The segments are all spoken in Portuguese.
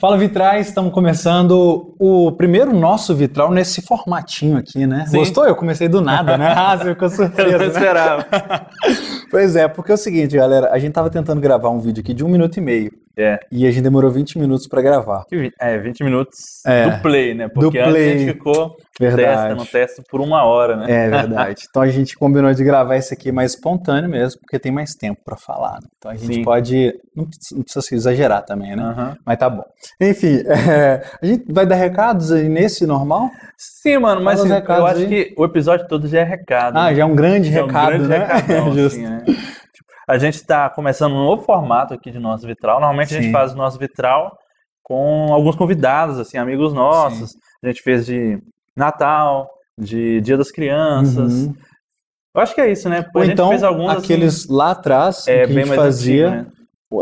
Fala Vitrais, estamos começando o primeiro nosso vitral nesse formatinho aqui, né? Sim. Gostou? Eu comecei do nada, né? Ah, você ficou surpreso, Eu não né? esperava. Pois é, porque é o seguinte, galera, a gente tava tentando gravar um vídeo aqui de um minuto e meio É. e a gente demorou 20 minutos para gravar. É, 20 minutos É. do play, né? Porque Do antes a play. gente ficou Verdade. testando, testa por uma hora, né? É verdade. Então a gente combinou de gravar esse aqui mais espontâneo mesmo, porque tem mais tempo para falar. né? Então a gente Sim. pode. Não precisa, se exagerar também, né? Aham. Mas tá bom. Enfim, é, a gente vai dar recados aí nesse normal? Sim, mano, mas assim, eu acho aí. que o episódio todo já é recado. Ah, né? já é um grande Já é um recado, grande né? recadão, assim, né? A gente está começando um novo formato aqui de nosso vitral. Normalmente a Sim. gente faz o nosso vitral com alguns convidados, assim, amigos nossos. A gente fez de Natal, de Dia das Crianças. Uhum. Eu acho que é isso, né? Ou a gente então, fez alguns assim, aqueles lá atrás, é, que a gente fazia, antigo,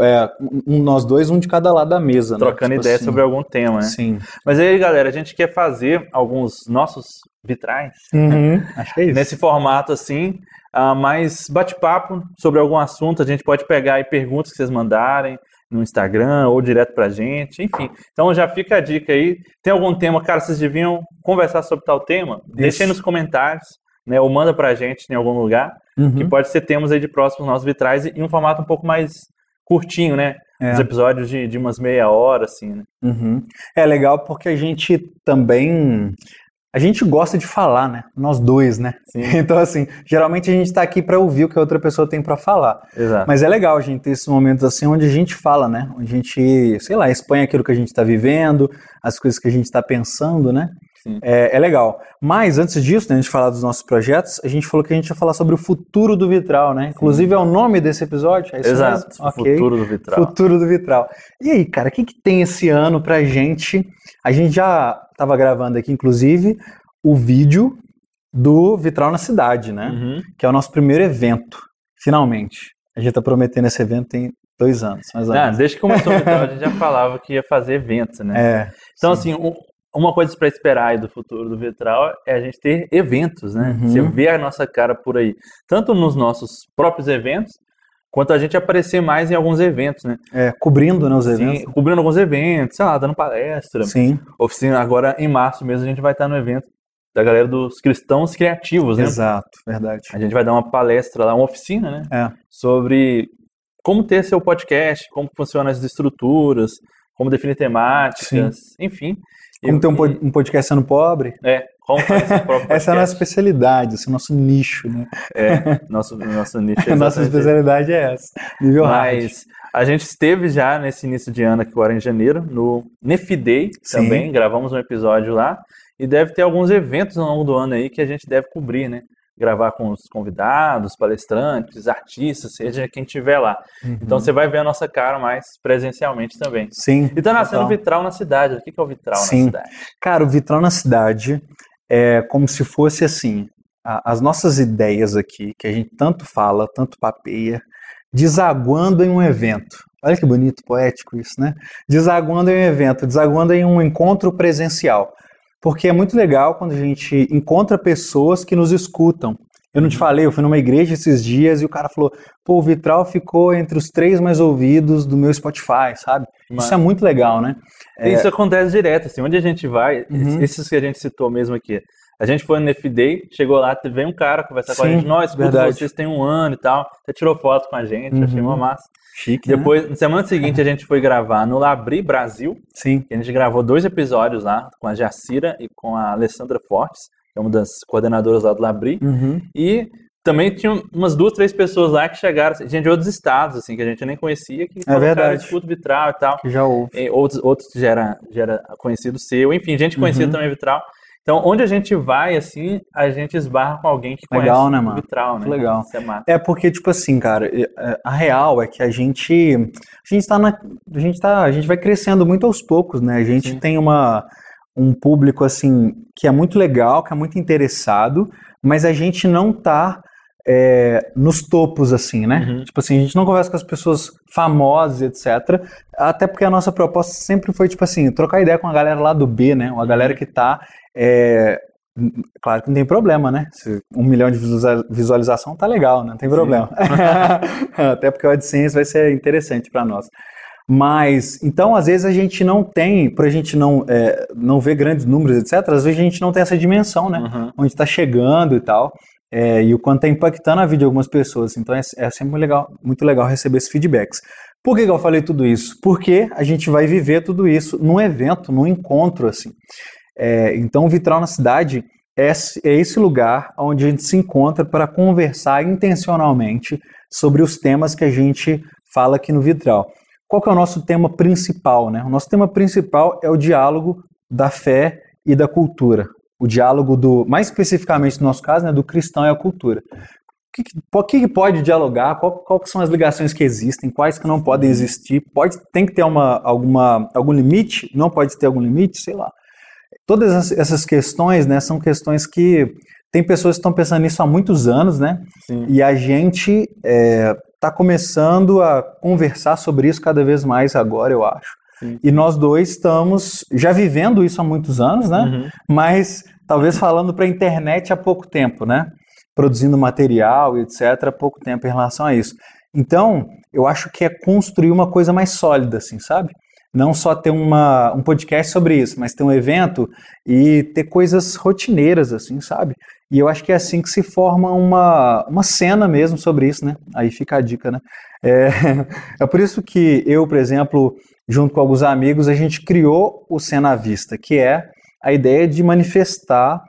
né? é, um- nós dois, um de cada lado da mesa, né? Trocando Tipo ideia assim. sobre algum tema, né? Sim. Mas aí, galera, a gente quer fazer alguns nossos vitrais Uhum. Acho que é isso. nesse formato assim, ah, mais bate-papo sobre algum assunto. A gente pode pegar aí perguntas que vocês mandarem no Instagram ou direto pra gente, enfim. Então já fica a dica aí. Tem algum tema, cara, vocês deviam conversar sobre tal tema? Deixa aí nos comentários, né? Ou manda pra gente em algum lugar, Uhum. que pode ser temas aí de próximos nossos vitrais e em um formato um pouco mais curtinho, né? É. Os episódios de, de umas meia hora, assim, né? Uhum. É legal porque a gente também. A gente gosta de falar, né? Nós dois, né? Sim. Então, assim, geralmente a gente tá aqui para ouvir o que a outra pessoa tem para falar. Exato. Mas é legal a gente ter esses momentos assim onde a gente fala, né? Onde a gente, sei lá, expõe aquilo que a gente tá vivendo, as coisas que a gente tá pensando, né? Sim. É, é legal. Mas antes disso, né, a gente falar dos nossos projetos, a gente falou que a gente ia falar sobre o futuro do Vitral, né? Inclusive é o nome desse episódio. É isso Exato. mesmo? O Ok. futuro do vitral. Futuro do Vitral. E aí, cara, o que, que tem esse ano pra gente? A gente já estava gravando aqui, inclusive, o vídeo do Vitral na Cidade, né? Uhum. Que é o nosso primeiro evento, finalmente. A gente tá prometendo esse evento tem dois anos, mais ou Ah, menos. desde que começou o vitral, a gente já falava que ia fazer eventos, né? É. Então, sim. assim, um- uma coisa para esperar aí do futuro do Vitral é a gente ter eventos, né? Uhum. Você vê a nossa cara por aí, tanto nos nossos próprios eventos, quanto a gente aparecer mais em alguns eventos, né? É, cobrindo né, os Sim, eventos. cobrindo alguns eventos, sei lá, dando palestra, Sim, oficina. Agora, em março mesmo, a gente vai estar no evento da galera dos cristãos criativos, né? exato, verdade. A gente vai dar uma palestra lá, uma oficina, né? É. Sobre como ter seu podcast, como funcionam as estruturas, como definir temáticas, enfim. Como ter um, e- um podcast sendo pobre? É, como próprio Essa é a nossa especialidade, esse é o nosso nicho, né? É, nosso, nosso nicho. é A nossa especialidade é essa. Nível hard. Mas a gente esteve já nesse início de ano aqui agora em janeiro, no Nefiday Sim. também, gravamos um episódio lá. E deve ter alguns eventos ao longo do ano aí que a gente deve cobrir, né? Gravar com os convidados, palestrantes, artistas, seja quem estiver lá. Uhum. Então você vai ver a nossa cara mais presencialmente também. Sim. E tá nascendo total. vitral na cidade. O que que é o vitral Sim. na cidade? Cara, o Vitral na Cidade é como se fosse assim, a- as nossas ideias aqui, que a gente tanto fala, tanto papeia, desaguando em um evento. Olha que bonito, poético isso, né? Desaguando em um evento, desaguando em um encontro presencial. Porque é muito legal quando a gente encontra pessoas que nos escutam. Eu não te falei, eu fui numa igreja esses dias e o cara falou: pô, o Vitral ficou entre os três mais ouvidos do meu Spotify, sabe? Isso é muito legal, né? Isso acontece direto, assim, onde a gente vai, Uhum. esses que a gente citou mesmo aqui. A gente foi no F-Day, chegou lá, veio um cara conversar com a Sim, gente, nós, verdade. vocês tem um ano e tal, até tirou foto com a gente, achei Uhum. uma massa. Chique, né? Depois, na semana seguinte, a gente foi gravar no Labri Brasil, Sim. que a gente gravou dois episódios lá, com a Jacira e com a Alessandra Fortes, é uma das coordenadoras lá do Labri, Uhum. e também tinha umas duas, três pessoas lá que chegaram, assim, gente de outros estados, assim, que a gente nem conhecia, que É verdade. escuta vitral e tal. Que já houve. E outros, outros que já era, já era conhecido seu, enfim, gente conhecida Uhum. também Vitral. Então, onde a gente vai, assim, a gente esbarra com alguém que Legal, conhece né, mano? Vitral, né? Que legal. É massa. É porque, tipo assim, cara, é- a real é que a gente. A gente tá na. A gente tá. A gente vai crescendo muito aos poucos, né? A gente Sim. tem uma, um público, assim, que é muito legal, que é muito interessado, mas a gente não tá. é, nos topos, assim, né? Uhum. Tipo assim, a gente não conversa com as pessoas famosas, etc. Até porque a nossa proposta sempre foi, tipo assim, trocar ideia com a galera lá do B, né? Uma galera que tá. é, Claro que não tem problema, né? Se um milhão de visualiza- visualização tá legal, né? não tem problema. Até porque o AdSense vai ser interessante para nós. Mas, então, às vezes a gente não tem, por a gente não, é, não ver grandes números, etc., às vezes a gente não tem essa dimensão, né? Uhum. Onde está chegando e tal, é, e o quanto está impactando a vida de algumas pessoas. Então, é, é sempre muito legal, muito legal receber esses feedbacks. Por que, que eu falei tudo isso? Porque a gente vai viver tudo isso num evento, num encontro, assim. É, então, o Vitral na Cidade é, é esse lugar onde a gente se encontra para conversar intencionalmente sobre os temas que a gente fala aqui no Vitral. Qual que é o nosso tema principal? Né? O nosso tema principal é o diálogo da fé e da cultura. O diálogo do, mais especificamente no nosso caso, né, do cristão e a cultura. O que, que, que pode dialogar? Qual, qual são as ligações que existem? Quais que não podem existir? Pode, tem que ter uma, alguma, algum limite? Não pode ter algum limite? Sei lá. Todas essas questões, né, são questões que tem pessoas que estão pensando nisso há muitos anos, né? Sim. E a gente está começando a conversar sobre isso cada vez mais agora, eu acho. Sim. E nós dois estamos já vivendo isso há muitos anos, né? Uhum. Mas talvez falando para a internet há pouco tempo, né? Produzindo material e etc. há pouco tempo em relação a isso. Então, eu acho que é construir uma coisa mais sólida, assim, sabe? não só ter uma, um podcast sobre isso, mas ter um evento e ter coisas rotineiras, assim, sabe? E eu acho que é assim que se forma uma, uma cena mesmo sobre isso, né? Aí fica a dica, né? É, é por isso que eu, por exemplo, junto com alguns amigos, a gente criou o Cena à Vista, que é a ideia de manifestar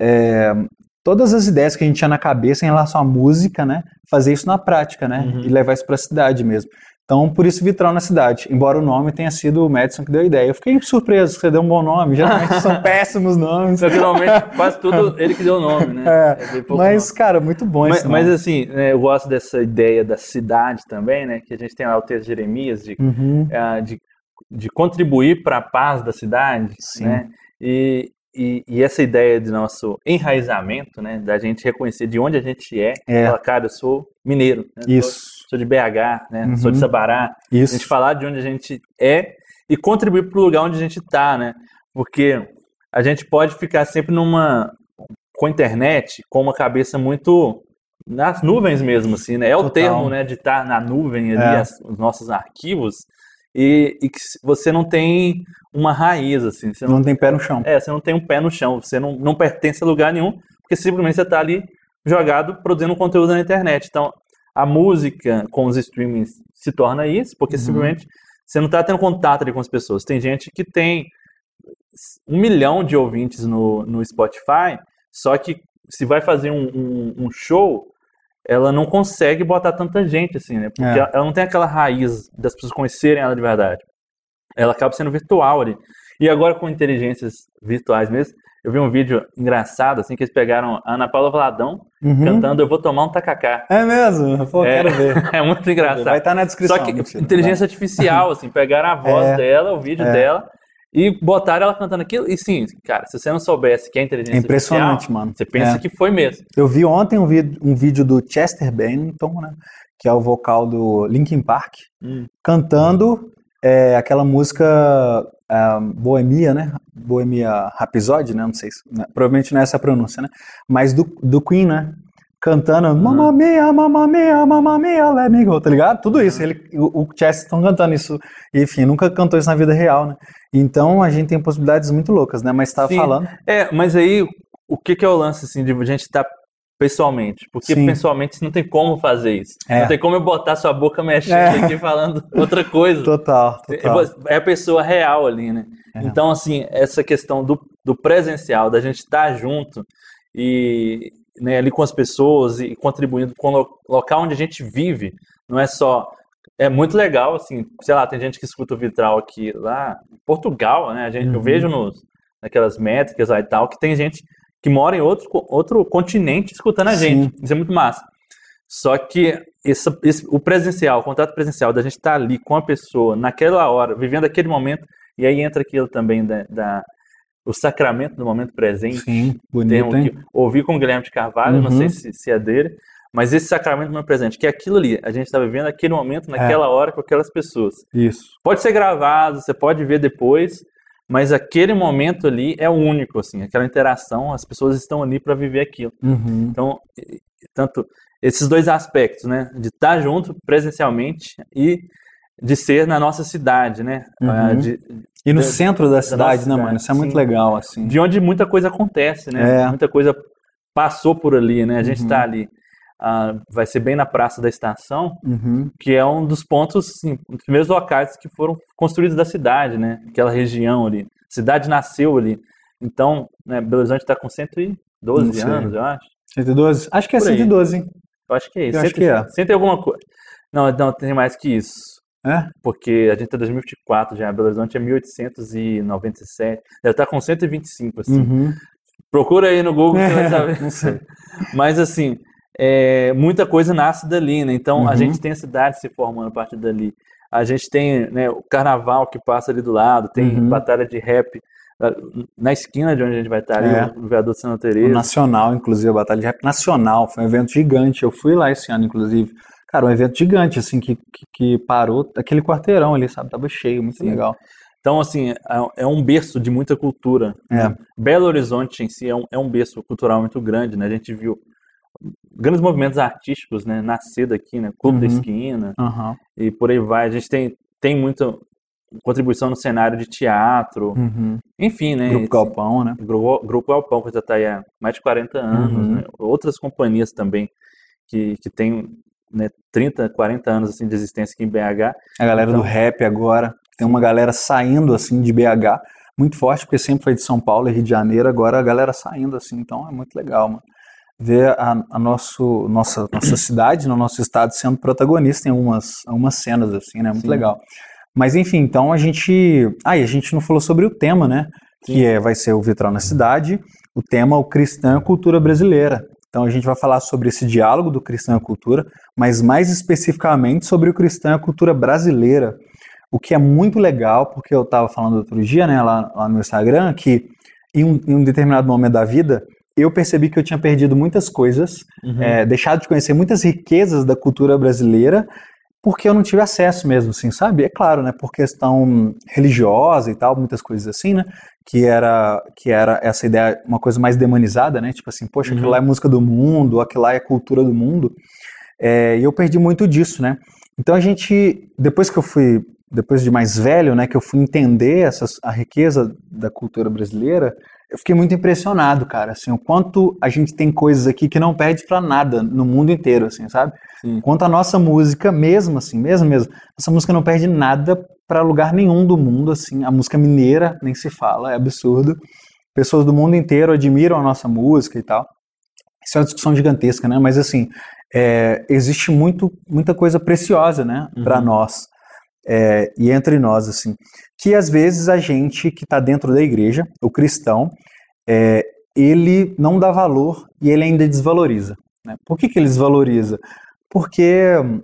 é, todas as ideias que a gente tinha na cabeça em relação à música, né? Fazer isso na prática, né? Uhum. E levar isso para a cidade mesmo. Então, por isso Vitral na cidade, embora o nome tenha sido o Madison que deu a ideia. Eu fiquei surpreso que você deu um bom nome, geralmente são péssimos nomes. Geralmente, quase tudo ele que deu o nome, né? É, é mas, nome. cara, muito bom mas, esse nome. Mas assim, né, eu gosto dessa ideia da cidade também, né? Que a gente tem lá o texto de Jeremias, de, uhum. uh, de, de, contribuir para a paz da cidade, Sim. né? E, e, e, essa ideia de nosso enraizamento, né? Da gente reconhecer de onde a gente é. é. Falar, cara, eu sou mineiro. Né? Isso. Sou, de BH, né? Uhum. Sou de Sabará. Isso. A gente falar de onde a gente é e contribuir para o lugar onde a gente está, né? Porque a gente pode ficar sempre numa... Com a internet, com uma cabeça muito nas nuvens mesmo, assim, né? É o Total. termo, né? De estar na nuvem ali, É. as, os nossos arquivos. E, e que você não tem uma raiz, assim. Você Não tem pé no chão. é, você não tem um pé no chão, você não, não pertence a lugar nenhum, porque simplesmente você está ali jogado produzindo conteúdo na internet. Então, a música com os streamings se torna isso, porque Uhum. simplesmente você não está tendo contato ali com as pessoas. Tem gente que tem um milhão de ouvintes no, no Spotify, só que se vai fazer um, um, um show, ela não consegue botar tanta gente assim, né? Porque É. ela não tem aquela raiz das pessoas conhecerem ela de verdade. Ela acaba sendo virtual ali. E agora com inteligências virtuais mesmo, eu vi um vídeo engraçado, assim, que eles pegaram a Ana Paula Valadão Uhum. cantando Eu Vou Tomar um Tacacá. É mesmo? Pô, É. quero ver. É muito engraçado. Vai estar na descrição. Só que filho. inteligência artificial, assim, pegaram a voz É. dela, o vídeo É. dela, e botaram ela cantando aquilo. E sim, cara, se você não soubesse que é inteligência É impressionante, artificial, mano. você pensa É. que foi mesmo. Eu vi ontem um, vi- um vídeo do Chester Bennington, né? Que é o vocal do Linkin Park, Hum. cantando é, aquela música ah, Boemia, né? Boemia Rhapsody, né? Não sei se, né? provavelmente não é essa a pronúncia, né? Mas do, do Queen, né? Cantando Mamma Mia, Mamma Mia, Mamma Mia, let me go, tá ligado? Tudo isso, ele, o, o Chester estão cantando isso, enfim, nunca cantou isso na vida real, né? Então a gente tem possibilidades muito loucas, né? Mas estava Sim. falando, É, mas aí, o que, que é o lance, assim, de a gente estar pessoalmente? Porque Sim. pessoalmente não tem como fazer isso. É. Não tem como eu botar sua boca mexendo É. aqui falando outra coisa. total, total. É a pessoa real ali, né? É. Então, assim, essa questão do, do presencial, da gente estar junto e né, ali com as pessoas e contribuindo com o lo- local onde a gente vive, não é só. É muito legal, assim, sei lá, tem gente que escuta o Vitral aqui lá Portugal, né? A gente, Eu Uhum. vejo nos, naquelas métricas lá e tal, que tem gente que mora em outro, outro continente escutando a gente. Isso é muito massa. Só que esse, esse- o presencial, o contato presencial, da gente estar ali com a pessoa naquela hora, vivendo aquele momento, e aí entra aquilo também da, da- o sacramento do momento presente. Sim, bonito, que ouvi com o Guilherme de Carvalho, não Uhum. sei se, se é dele, mas esse sacramento do momento presente, que é aquilo ali, a gente está vivendo aquele momento, É. naquela hora, com aquelas pessoas. Isso. Pode ser gravado, você pode ver depois, mas aquele momento ali é único, assim, aquela interação, as pessoas estão ali para viver aquilo. Uhum. Então, tanto esses dois aspectos, né, de estar junto presencialmente e de ser na nossa cidade, né? Uhum. De, E no da- centro da cidade, né, mano? Isso é muito sim. legal, assim. de onde muita coisa acontece, né? É. Muita coisa passou por ali, né? A gente Uhum. está ali. Ah, vai ser bem na Praça da Estação, Uhum. que é um dos pontos, assim, os primeiros locais que foram construídos da cidade, né? Aquela região ali. A cidade nasceu ali. Então, né, Belo Horizonte está com 112 Não sei. anos, eu acho. 112? Acho que é Por aí. 112, hein? Eu acho que é isso. Eu acho Cento- que é. cento e alguma coisa. Não, não, tem mais que isso. É? Porque a gente tá em 2024 já, Belo Horizonte é 1897. Deve estar com 125, assim. Uhum. Procura aí no Google que você vai saber. Não sei. Mas assim, é, muita coisa nasce dali, né? Então a Uhum. gente tem a cidade se formando a partir dali. A gente tem né, o carnaval que passa ali do lado, tem Uhum. batalha de rap na esquina de onde a gente vai estar ali, É. no Viaduto Santa O Teresa. Nacional, inclusive, a Batalha de Rap Nacional. Foi um evento gigante. Eu fui lá esse ano, inclusive. Cara, um evento gigante, assim, que, que, que parou aquele quarteirão ali, sabe? Tava cheio, muito Sim. legal. Então, assim, é- é um berço de muita cultura. É. né? Belo Horizonte em si é um, é um berço cultural muito grande, né? A gente viu grandes movimentos artísticos, né? Nascer daqui, né? Clube da Uhum. Esquina Aham. e por aí vai. A gente tem, tem muita contribuição no cenário de teatro, Uhum. enfim, né? Grupo Galpão, né? Grupo, Grupo Galpão, que já está aí há mais de 40 anos, Uhum. né? Outras companhias também que, que têm né, 30, 40 anos assim, de existência aqui em BH. A galera Então- do rap agora. Tem uma galera saindo, assim, de BH. Muito forte, porque sempre foi de São Paulo e Rio de Janeiro. Agora a galera saindo, assim. Então é muito legal, mano. Ver a, a nosso, nossa, nossa cidade, no nosso estado, sendo protagonista em algumas, algumas cenas, assim, né? Muito Sim. legal. Mas enfim, então a gente. Ah, e a gente não falou sobre o tema, né? Sim. Que é, vai ser o Vitral na Cidade. O tema, o cristão e a cultura brasileira. Então a gente vai falar sobre esse diálogo do cristão e a cultura, mas mais especificamente sobre o cristão e a cultura brasileira. O que é muito legal, porque eu estava falando outro dia, né, lá, lá no Instagram, que em um, em um determinado momento da vida, eu percebi que eu tinha perdido muitas coisas, Uhum. é, deixado de conhecer muitas riquezas da cultura brasileira, porque eu não tive acesso mesmo, assim, sabe? É claro, né, por questão religiosa e tal, muitas coisas assim, né, que era, que era essa ideia, uma coisa mais demonizada, né, tipo assim, poxa, aquilo Uhum. lá é música do mundo, aquilo lá é cultura do mundo, é, e eu perdi muito disso, né. Então a gente, depois que eu fui, depois de mais velho, né, que eu fui entender essas, a riqueza da cultura brasileira, eu fiquei muito impressionado, cara, assim, o quanto a gente tem coisas aqui que não perde pra nada no mundo inteiro, assim, sabe? Sim. Quanto a nossa música, mesmo assim, mesmo mesmo, essa música não perde nada pra lugar nenhum do mundo, assim, a música mineira nem se fala, é absurdo. Pessoas do mundo inteiro admiram a nossa música e tal. Isso é uma discussão gigantesca, né? Mas assim, é, existe muito, muita coisa preciosa, né, Pra Uhum. nós é, e entre nós, assim, que às vezes a gente que está dentro da igreja, o cristão, é, ele não dá valor e ele ainda desvaloriza. Né? Por que, que ele desvaloriza? Porque hum,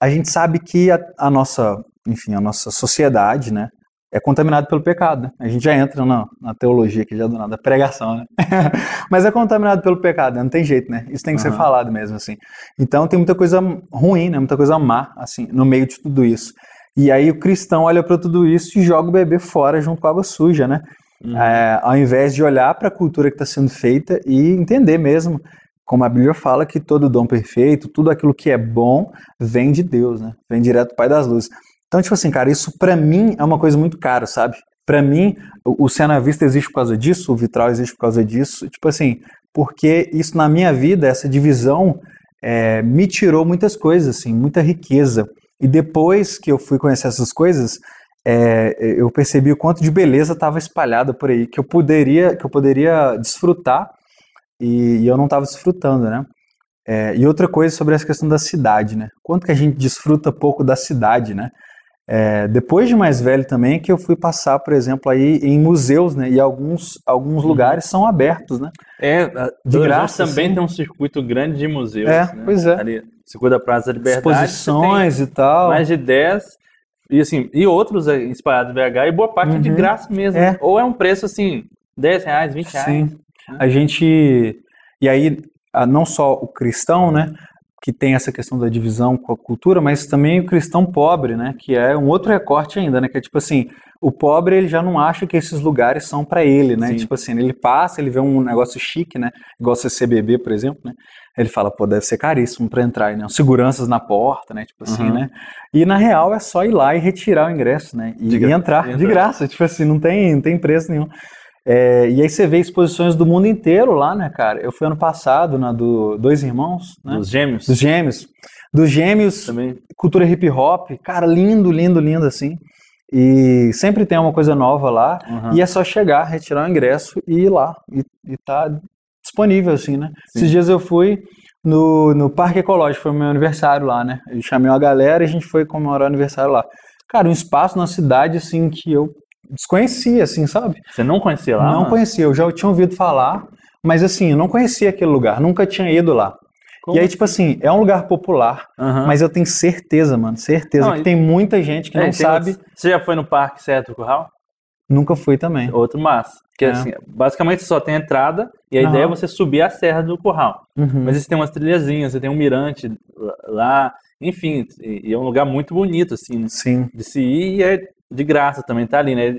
a gente sabe que a, a nossa, enfim, a nossa sociedade, né, é contaminada pelo pecado. né? A gente já entra na, na teologia aqui já do nada, pregação, né? Mas é contaminado pelo pecado, né? não tem jeito, né? Isso tem que ser Aham. falado mesmo, assim. Então tem muita coisa ruim, né? Muita coisa má, assim, no meio de tudo isso. E aí o cristão olha para tudo isso e joga o bebê fora junto com a água suja, né? Uhum. É, ao invés de olhar para a cultura que está sendo feita e entender mesmo, como a Bíblia fala, que todo dom perfeito, tudo aquilo que é bom, vem de Deus, né? Vem direto do Pai das Luzes. Então, tipo assim, cara, isso para mim é uma coisa muito cara, sabe? Para mim, o, o Cena Vista existe por causa disso, o Vitral existe por causa disso, tipo assim, porque isso na minha vida, essa divisão, é, me tirou muitas coisas, assim, muita riqueza. E depois que eu fui conhecer essas coisas, é, eu percebi o quanto de beleza estava espalhada por aí, que eu poderia, que eu poderia desfrutar e, e eu não estava desfrutando, né? É, e outra coisa sobre essa questão da cidade, né? Quanto que a gente desfruta pouco da cidade, né? É, depois de mais velho também que eu fui passar, por exemplo, aí em museus, né? E alguns, alguns lugares são abertos, né? É, a- De graça, também assim. tem um circuito grande de museus. É, né? pois é. Ali, Circuito da Praça da Liberdade. Exposições e tal. mais de 10 e assim, e outros aí espalhados em BH e boa parte de Uhum. graça mesmo. É. Ou é um preço assim, 10 reais, 20 reais. Sim. A gente. E aí, ah, não só o cristão, né? Que tem essa questão da divisão com a cultura, mas também o cristão pobre, né? Que é um outro recorte ainda, né? Que é tipo assim, o pobre ele já não acha que esses lugares são para ele, né? Sim. Tipo assim, ele passa, ele vê um negócio chique, né? Igual CCBB, por exemplo, né? Ele fala, pô, deve ser caríssimo para entrar, né? Seguranças na porta, né? Tipo assim, Uhum. né? E na real é só ir lá e retirar o ingresso, né? E, De e entrar e de entrar. graça, tipo assim, não tem, não tem preço nenhum. É, e aí você vê exposições do mundo inteiro lá, né, cara? Eu fui ano passado na do Dois Irmãos, né? Dos gêmeos. Dos Gêmeos. Dos Gêmeos, Também. cultura hip hop, cara, lindo, lindo, lindo assim. E sempre tem uma coisa nova lá. Uhum. E é só chegar, retirar o ingresso e ir lá. E, e tá disponível, assim, né? Sim. Esses dias eu fui no, no Parque Ecológico, foi o meu aniversário lá, né? Eu chamei uma galera e a gente foi comemorar o aniversário lá. Cara, um espaço na cidade, assim, que eu desconhecia, assim, sabe? Você não conhecia lá? não mano? conhecia, eu já tinha ouvido falar, mas assim, eu não conhecia aquele lugar, nunca tinha ido lá. Como E aí, tipo assim, é um lugar popular, Aham. mas eu tenho certeza, mano, certeza Não, que e- tem muita gente que É, não sabe, outros- Você já foi no Parque Certo do Curral? nunca fui também. Outro massa. Que É. assim, basicamente só tem entrada e a Aham. ideia é você subir a Serra do Curral. Uhum. Mas você tem umas trilhazinhas, você tem um mirante lá- enfim, e e é um lugar muito bonito, assim, né, Sim, de se ir e é de graça também, tá ali, né?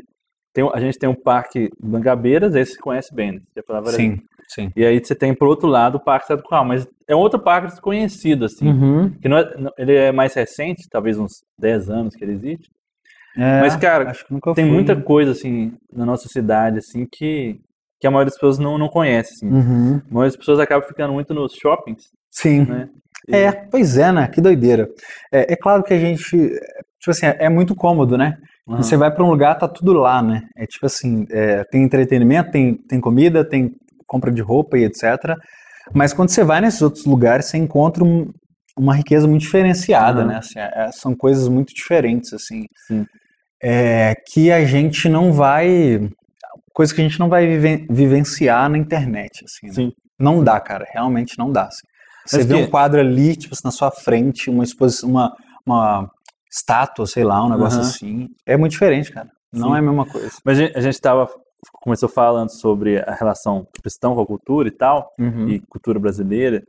Tem, a gente tem um parque Mangabeiras, esse você conhece bem, né? Você falava sim, sim. E aí você tem, por outro lado, o Parque Curral, mas é um outro parque desconhecido, assim, Uhum. que não é- ele é mais recente, talvez uns 10 anos que ele existe, É, Mas, cara, acho que nunca tem fui. muita coisa, assim, na nossa cidade, assim, que, que a maioria das pessoas não, não conhece, assim. Uhum. A maioria das pessoas acaba ficando muito nos shoppings, Sim. né? E- É, pois é, né? Que doideira. É, é claro que a gente, tipo assim, é, é muito cômodo, né? Aham. Você vai pra um lugar, tá tudo lá, né? É tipo assim, é, tem entretenimento, tem, tem comida, tem compra de roupa e etc. Mas quando você vai nesses outros lugares, você encontra um- uma riqueza muito diferenciada, Aham. né? Assim, é- são coisas muito diferentes, assim. Sim. É, que a gente não vai. Coisa que a gente não vai viven- vivenciar na internet, assim. né? Sim. Não dá, cara. Realmente não dá. assim. Você Mas vê que- um quadro ali, tipo, assim, na sua frente, uma exposição, uma, uma estátua, sei lá, um negócio Aham. assim. É muito diferente, cara. Não Sim. é a mesma coisa. Mas a gente, a gente tava, começou falando sobre a relação cristão com a cultura e tal, Uhum. e cultura brasileira.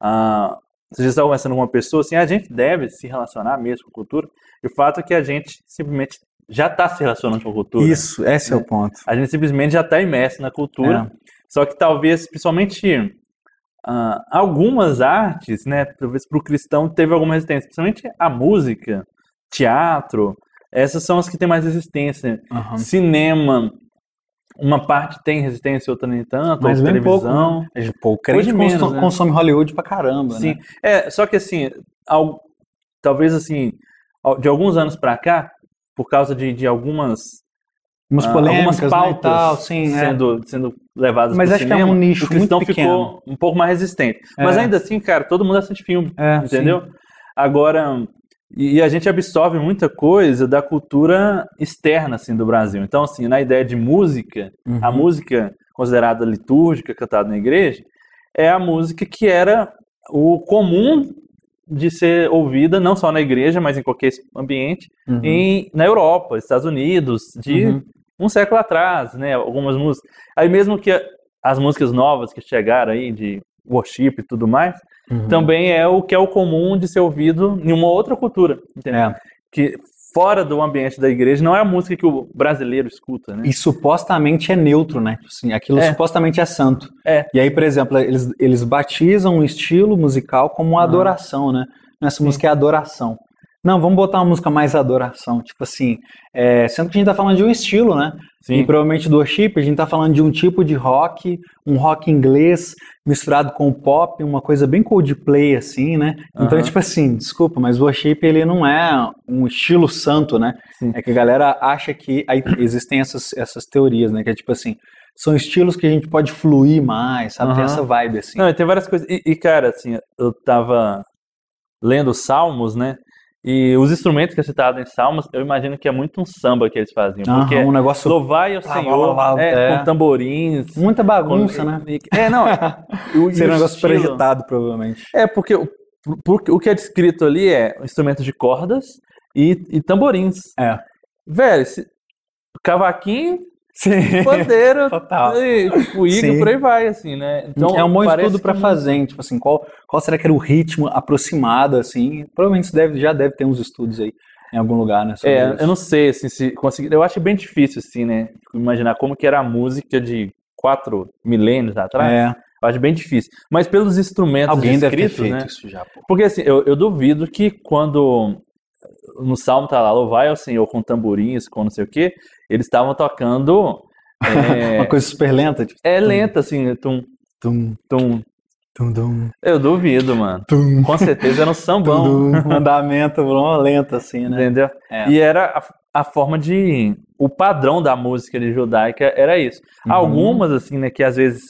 Ah, você já estava conversando com uma pessoa, assim, a gente deve se relacionar mesmo com a cultura, e o fato é que a gente simplesmente já está se relacionando com a cultura. Isso, esse é, né? o ponto. A gente simplesmente já está imerso na cultura, É. só que talvez, principalmente ah, algumas artes, né, talvez para o cristão teve alguma resistência, principalmente a música, teatro, essas são as que têm mais resistência. Aham. Cinema, uma parte tem resistência, outra nem tanto, Mas ou bem pouco, televisão. né? Pô, o crente Hoje menos, conso- né? consome Hollywood pra caramba, Sim, né? é, só que assim, al- talvez assim, de alguns anos para cá, por causa de, de algumas, Umas ah, polêmicas, algumas né, pautas e tal, sim, é. sendo, sendo levadas Mas acho que é um nicho o cristão muito ficou um pouco mais resistente. Mas É. ainda assim, cara, todo mundo assiste filme, É, entendeu? Agora, e, a gente absorve muita coisa da cultura externa, assim, do Brasil. Então, assim, na ideia de música, Uhum. a música considerada litúrgica, cantada na igreja, é a música que era o comum de ser ouvida não só na igreja, mas em qualquer ambiente, Uhum. em, na Europa, Estados Unidos, de Uhum. um século atrás, né? Algumas músicas. Aí mesmo que as músicas novas que chegaram aí, de worship e tudo mais, Uhum. também é o que é o comum de ser ouvido em uma outra cultura, entendeu? É. Que fora do ambiente da igreja não é a música que o brasileiro escuta, né? E supostamente é neutro, né? Assim, aquilo É. supostamente é santo. É. E aí, por exemplo, eles, eles batizam um estilo musical como uma Aham. adoração, né? Essa música é adoração. Não, vamos botar uma música mais adoração. Tipo assim, é, sendo que a gente tá falando de um estilo, né? Sim. E provavelmente do worship, a gente tá falando de um tipo de rock, um rock inglês misturado com pop, uma coisa bem Coldplay, assim, né? Então, Aham. tipo assim, desculpa, mas o worship, ele não é um estilo santo, né? Sim. É que a galera acha que aí existem essas, essas teorias, né? Que é tipo assim, são estilos que a gente pode fluir mais, sabe? Tem Aham. essa vibe, assim. Não, tem várias coisas. E, e, cara, assim, eu tava lendo Salmos, né? E os instrumentos que é citado em Salmos, eu imagino que é muito um samba que eles faziam. Aham, Porque um negócio, louvai ao Lá, Senhor, lá, lá, é, é. com tamborins. muita bagunça, com- né? É, não. o, e Seria o um negócio estilo- projetado, provavelmente. É, porque o, por- o que é descrito ali é instrumentos de cordas e, e tamborins. É. Velho, esse, cavaquinho, Sim. pandeiro, Total. e, o Igor, por aí vai, assim, né? Então, é um bom estudo para que- fazer, hein? tipo assim, qual, qual será que era o ritmo aproximado, assim? Provavelmente você deve, já deve ter uns estudos aí. em algum lugar, né? É, isso. eu não sei assim, se conseguir. Eu acho bem difícil, assim, né? Imaginar como que era a música de quatro milênios atrás. É, Eu acho bem difícil. Mas pelos instrumentos alguém deve ter escritos, feito né? isso já, pô. Porque assim, eu, eu duvido que quando no Salmo tá lá, louvai ao Senhor com tamborins, com não sei o quê, eles estavam tocando. É, Uma coisa super lenta, tipo. é lenta, assim, tum, Tum, tum. tum, tum, Eu duvido, mano. tum, Com certeza era um sambão, tum, tum. Um andamento uma lenta, assim, né? entendeu? É. E era a, a forma de. O padrão da música de judaica era isso. Uhum. Algumas, assim, né, que às vezes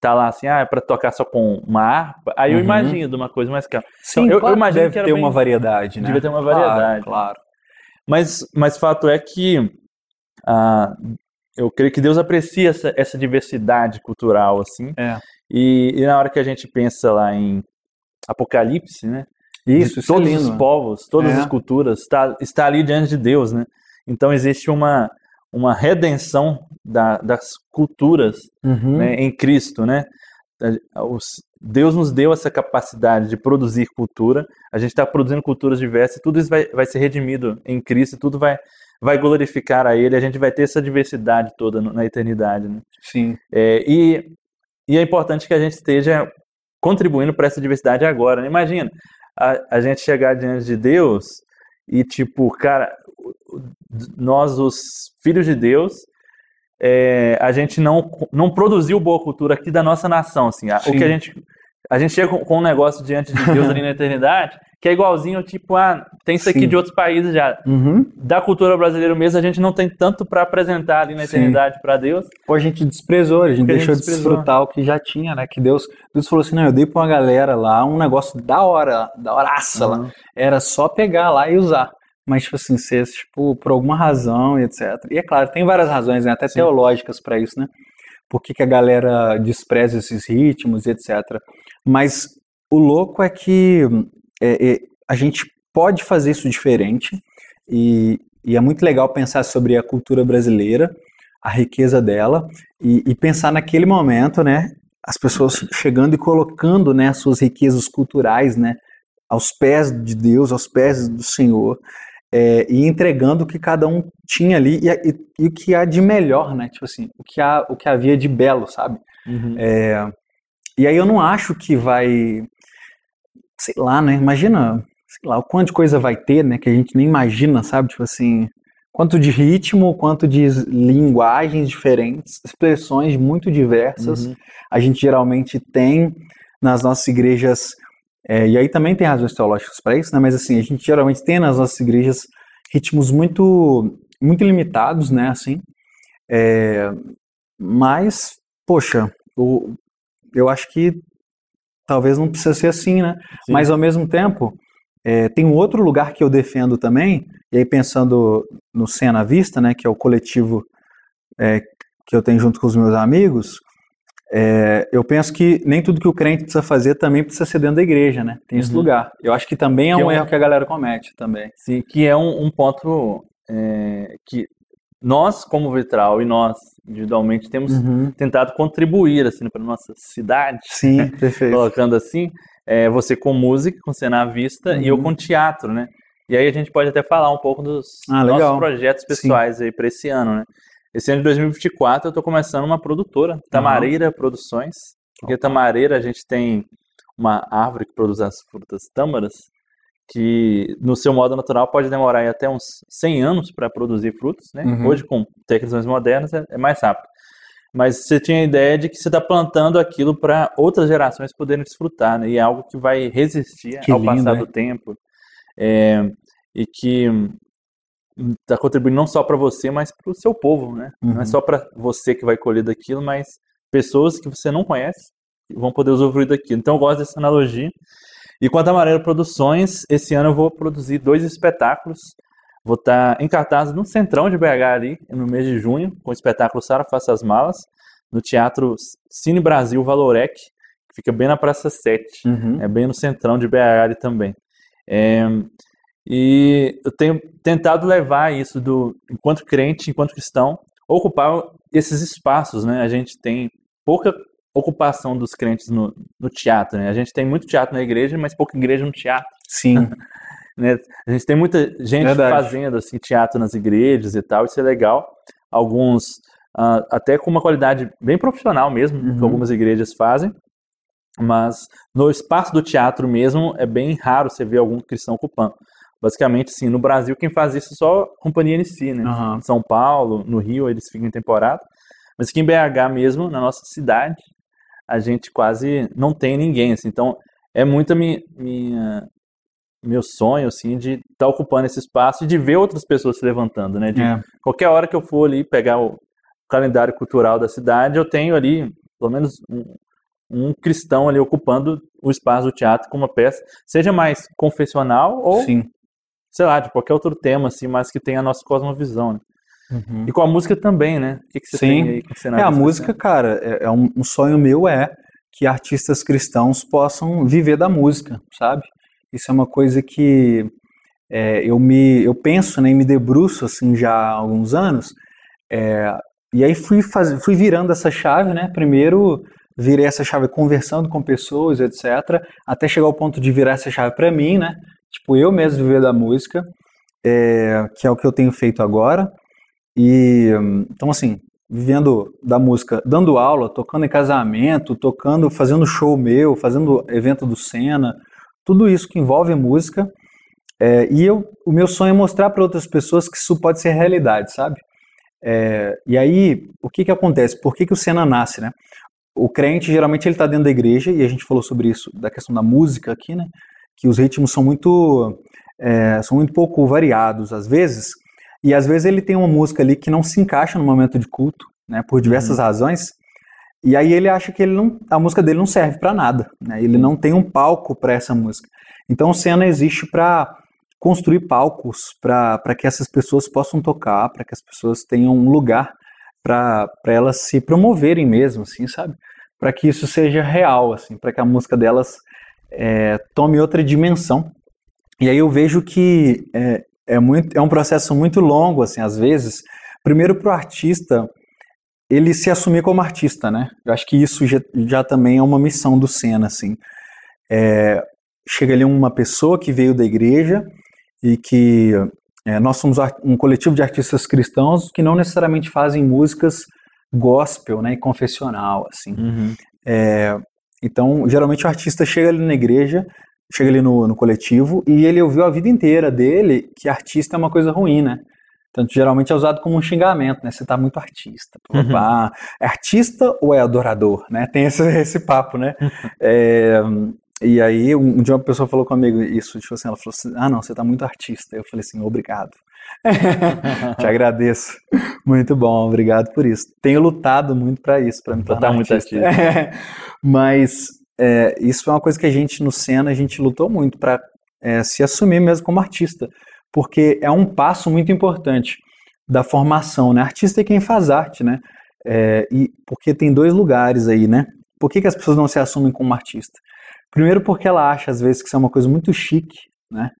tá lá assim, ah, é pra tocar só com uma harpa. Aí eu Uhum. imagino de uma coisa mais calma. Sim, Então, eu- eu claro que imagino deve que era ter bem- uma variedade, né? devia ter uma Claro, variedade. Claro. Mas, mas fato é que ah, eu creio que Deus aprecia essa, essa diversidade cultural, assim. É. E, e na hora que a gente pensa lá em Apocalipse, né? Isso, isso é todos lindo. os povos, todas É. as culturas, está, está ali diante de Deus, né? Então existe uma, uma redenção da- das culturas Uhum. né, em Cristo, né? Deus nos deu essa capacidade de produzir cultura. A gente está produzindo culturas diversas. Tudo isso vai, vai ser redimido em Cristo. Tudo vai, vai glorificar a Ele. A gente vai ter essa diversidade toda na eternidade. Né? Sim. É, e, e é importante que a gente esteja contribuindo para essa diversidade agora. Né? Imagina a, a gente chegar diante de Deus e tipo, cara, nós os filhos de Deus é, a gente não, não produziu boa cultura aqui da nossa nação, assim. A- O que a gente a gente chega com, com um negócio diante de Deus ali na eternidade que é igualzinho, tipo, ah, tem isso aqui Sim. de outros países já. Uhum. Da cultura brasileira mesmo, a gente não tem tanto para apresentar ali na eternidade para Deus. Pô, a gente desprezou, a gente Porque a gente deixou de desfrutar o que já tinha, né? Que Deus, Deus falou assim, não, eu dei pra uma galera lá um negócio da hora, da horaça lá. Uhum. Era só pegar lá e usar. Mas, tipo assim, ser, tipo, por alguma razão e etc. E é claro, tem várias razões, né? Até Sim. teológicas para isso, né? Por que, que a galera despreza esses ritmos e etc. Mas o louco é que é, é, a gente pode fazer isso diferente e, e é muito legal pensar sobre a cultura brasileira, a riqueza dela e, e pensar naquele momento, né? As pessoas chegando e colocando, né, as suas riquezas culturais, né, aos pés de Deus, aos pés do Senhor, é, e entregando o que cada um tinha ali e, e- e o que há de melhor, né? Tipo assim, o que, há, o que havia de belo, sabe? Uhum. É, e aí eu não acho que vai, sei lá, né? Imagina, sei lá, o quanto de coisa vai ter, né? Que a gente nem imagina, sabe? Tipo assim, quanto de ritmo, quanto de linguagens diferentes, expressões muito diversas. Uhum. A gente geralmente tem nas nossas igrejas, é, e aí também tem razões teológicas para isso, né? Mas assim, a gente geralmente tem nas nossas igrejas ritmos muito, muito limitados, né? Assim, é, mas, poxa, o, eu acho que talvez não precisa ser assim, né? Sim. Mas ao mesmo tempo, é, tem um outro lugar que eu defendo também, e aí pensando no Cena à Vista, né, que é o coletivo é, que eu tenho junto com os meus amigos, é, eu penso que nem tudo que o crente precisa fazer também precisa ser dentro da igreja, né? Tem esse Uhum. lugar. Eu acho que também é Que é um um- erro que a galera comete também. Sim, que é um, um ponto é, que nós, como Vitral, e nós, individualmente, temos tentado contribuir assim, para nossa cidade, Sim, perfeito. colocando assim, é, você com música, com cena à vista, e eu Uhum. com teatro, né? E aí a gente pode até falar um pouco dos Ah, nossos legal. projetos pessoais aí para esse ano, né? Esse ano de 2024 eu estou começando uma produtora, Tamareira Produções. Porque. Tamareira a gente tem uma árvore que produz as frutas tâmaras, que no seu modo natural pode demorar até uns 100 anos para produzir frutos, né? Uhum. Hoje com técnicas modernas é, é mais rápido. Mas você tinha a ideia de que você está plantando aquilo para outras gerações poderem desfrutar, né? E é algo que vai resistir Que ao lindo, passar do tempo. É, e que está contribuindo não só para você, mas para o seu povo, né? Não é Uhum. só para você que vai colher daquilo, mas pessoas que você não conhece vão poder usufruir daquilo. Então eu gosto dessa analogia. E quanto a Amarelo Produções, esse ano eu vou produzir dois espetáculos. Vou estar em cartaz no Centrão de BH ali, no mês de junho, com o espetáculo Sara Faça as Malas, no Teatro Cine Brasil Valorec, que fica bem na Praça 7. Uhum. É bem no centrão de BH ali também. É, e eu tenho tentado levar isso do, enquanto crente, enquanto cristão, ocupar esses espaços, né? A gente tem pouca ocupação dos crentes no, no teatro, né? A gente tem muito teatro na igreja, mas pouca igreja no teatro. Sim. né? A gente tem muita gente Verdade. fazendo assim teatro nas igrejas e tal, isso é legal. Alguns ah, até com uma qualidade bem profissional mesmo, que Uhum. algumas igrejas fazem. Mas no espaço do teatro mesmo é bem raro você ver algum cristão ocupando. Basicamente, assim, no Brasil quem faz isso é só a companhia NC, né? Aham. Em São Paulo, no Rio, eles ficam em temporada. Mas aqui em BH mesmo, na nossa cidade, a gente quase não tem ninguém, assim. Então, é muito minha, minha- meu sonho, assim, de estar ocupando esse espaço e de ver outras pessoas se levantando, né? De É. qualquer hora que eu for ali pegar o calendário cultural da cidade, eu tenho ali, pelo menos, um, um cristão ali ocupando o espaço do teatro com uma peça, seja mais confessional ou, Sim. sei lá, de qualquer outro tema, assim, mas que tenha a nossa cosmovisão, né? Uhum. E com a música também, né? O que, que você Sim. tem aí com o É, cenário a desse música, cara, é, é um, um sonho meu é que artistas cristãos possam viver da música, sabe? Isso é uma coisa que é, eu me eu penso, né, e me debruço assim já há alguns anos. É, e aí fui faz, fui virando essa chave, né? Primeiro virei essa chave conversando com pessoas, etc, até chegar ao ponto de virar essa chave para mim, né? Tipo eu mesmo viver da música, é, que é o que eu tenho feito agora. E então assim, vivendo da música, dando aula, tocando em casamento, tocando, fazendo show meu, fazendo evento do Senna, tudo isso que envolve música. É, e eu, o meu sonho é mostrar para outras pessoas que isso pode ser realidade, sabe? É, e aí, o que que acontece? Por que que o Senna nasce, né? O crente, geralmente, ele está dentro da igreja, e a gente falou sobre isso, da questão da música aqui, né? Que os ritmos são muito, é, são muito pouco variados, às vezes, e às vezes ele tem uma música ali que não se encaixa no momento de culto, né? Por diversas razões, e aí ele acha que ele não, a música dele não serve para nada, né? Ele não tem um palco para essa música. Então o Senna existe para construir palcos para que essas pessoas possam tocar, para que as pessoas tenham um lugar para elas se promoverem mesmo, assim, sabe? Para que isso seja real, assim, para que a música delas é, tome outra dimensão. E aí eu vejo que é, é, muito, é um processo muito longo, assim, às vezes. Primeiro para o artista, ele se assumir como artista, né? Eu acho que isso já, já também é uma missão do Senna, assim. É, chega ali uma pessoa que veio da igreja e que é, nós somos um coletivo de artistas cristãos que não necessariamente fazem músicas gospel, né, e confessional, assim. Uhum. É, então, geralmente o artista chega ali na igreja, chega ali no, no coletivo e ele ouviu a vida inteira dele que artista é uma coisa ruim, né? Tanto geralmente é usado como um xingamento, né? Você tá muito artista. Uhum. Pá. É artista ou é adorador, né? Tem esse, esse papo, né? É, e aí, um dia uma pessoa falou comigo isso, tipo assim, ela falou assim, ah não, você tá muito artista. Eu falei assim, obrigado. Te agradeço. Muito bom, obrigado por isso. Tenho lutado muito para isso, para me tornar tá muito artista. É, mas é, isso foi uma coisa que a gente no Senna, a gente lutou muito para é, se assumir mesmo como artista, porque é um passo muito importante da formação, né? Artista é quem faz arte, né? É, e porque tem dois lugares aí, né? Por que, que as pessoas não se assumem como artista? Primeiro porque ela acha às vezes que isso é uma coisa muito chique, né?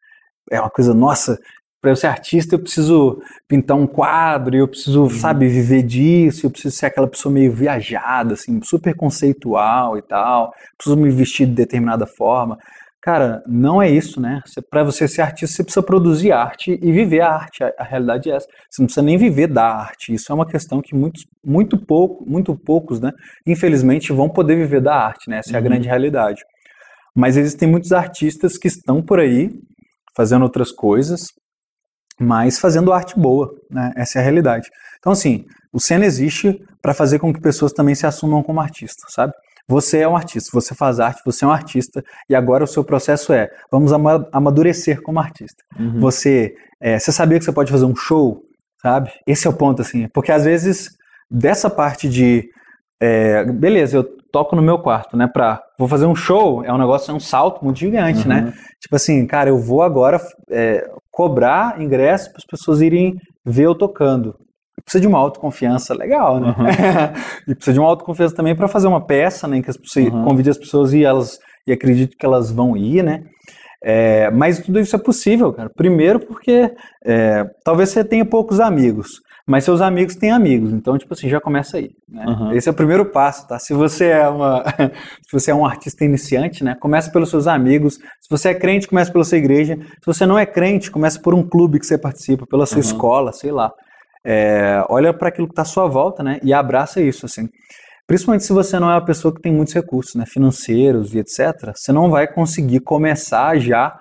É uma coisa, nossa, para eu ser artista eu preciso pintar um quadro, eu preciso, uhum. sabe, viver disso, eu preciso ser aquela pessoa meio viajada, assim, super conceitual e tal, preciso me vestir de determinada forma. Cara, não é isso, né? Para você ser artista, você precisa produzir arte e viver a arte. A, a, realidade é essa. Você não precisa nem viver da arte. Isso é uma questão que muitos, muito pouco, muito poucos, né? Infelizmente, vão poder viver da arte, né? Essa é a uhum. grande realidade. Mas existem muitos artistas que estão por aí fazendo outras coisas, mas fazendo arte boa, né? Essa é a realidade. Então, assim, o Senna existe para fazer com que pessoas também se assumam como artistas, sabe? Você é um artista, você faz arte, você é um artista, e agora o seu processo é, vamos amadurecer como artista. Uhum. Você, é, você sabia que você pode fazer um show, sabe? Esse é o ponto, assim, porque às vezes, dessa parte de, é, beleza, eu toco no meu quarto, né, pra, vou fazer um show, é um negócio, é um salto muito gigante, uhum. né? Tipo assim, cara, eu vou agora é, cobrar ingresso para as pessoas irem ver eu tocando precisa de uma autoconfiança legal, né? Uhum. e precisa de uma autoconfiança também para fazer uma peça, né? Que as pessoas uhum. convide as pessoas e elas e acredite que elas vão ir, né? É, mas tudo isso é possível, cara. Primeiro porque é, talvez você tenha poucos amigos, Mas seus amigos têm amigos, então, tipo assim, já começa aí. Né? Uhum. Esse é o primeiro passo, tá? Se você é uma, se você é um artista iniciante, né? Começa pelos seus amigos. Se você é crente, começa pela sua igreja. Se você não é crente, começa por um clube que você participa, pela sua uhum. escola, sei lá. É, olha para aquilo que está à sua volta, né? E abraça isso, assim. Principalmente se você não é uma pessoa que tem muitos recursos, né? Financeiros e etc. Você não vai conseguir começar já